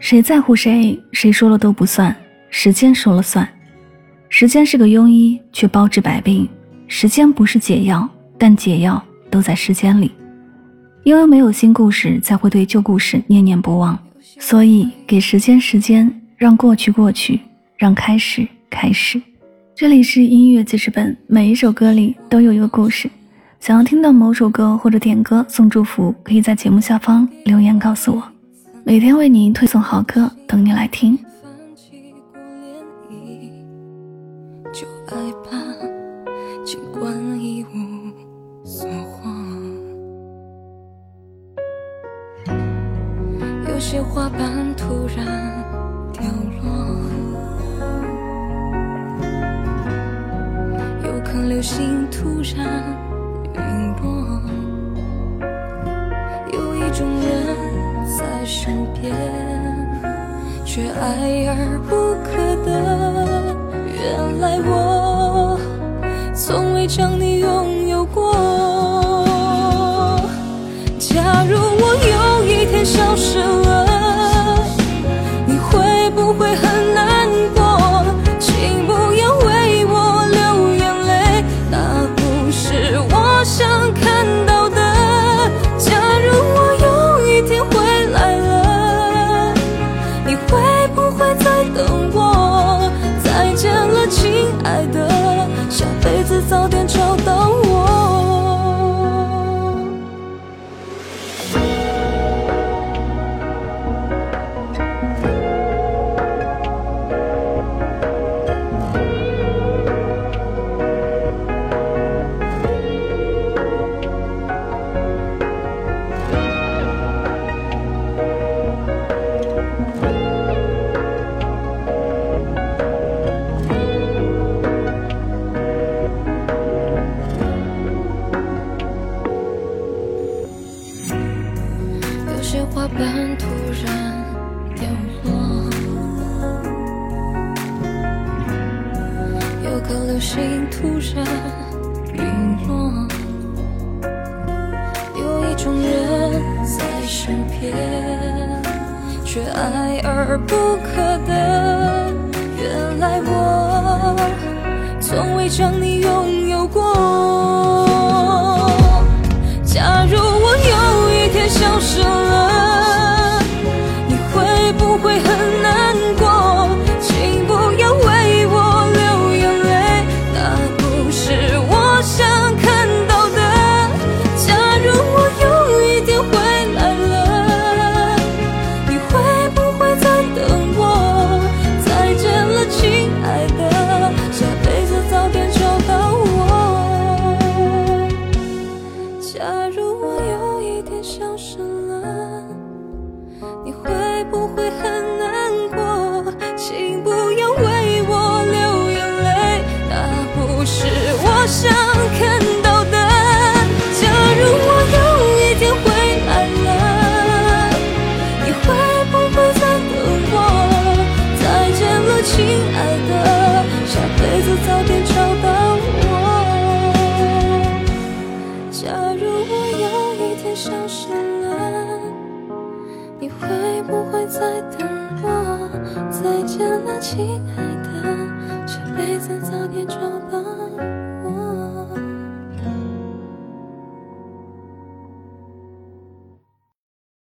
谁在乎谁？谁说了都不算，时间说了算。时间是个庸医，却包治百病。时间不是解药，但解药都在时间里。因为没有新故事，才会对旧故事念念不忘。所以，给时间时间，让过去过去，让开始开始。这里是音乐记事本，每一首歌里都有一个故事。想要听到某首歌或者点歌送祝福，可以在节目下方留言告诉我。每天为您推送好歌，等你来听。就爱吧尽管一无所获。有些花瓣突然掉落，有颗流星突然陨落，有一种人。身边，却爱而不可得。原来我从未将你拥有过。假如有点花瓣突然掉落，有颗流星突然陨落，有一种人在身边，却爱而不可得。原来我从未将你拥有过。会很难过请不要为我流眼泪那不是我想看在等我，再见了，亲爱的，这辈子早点长大。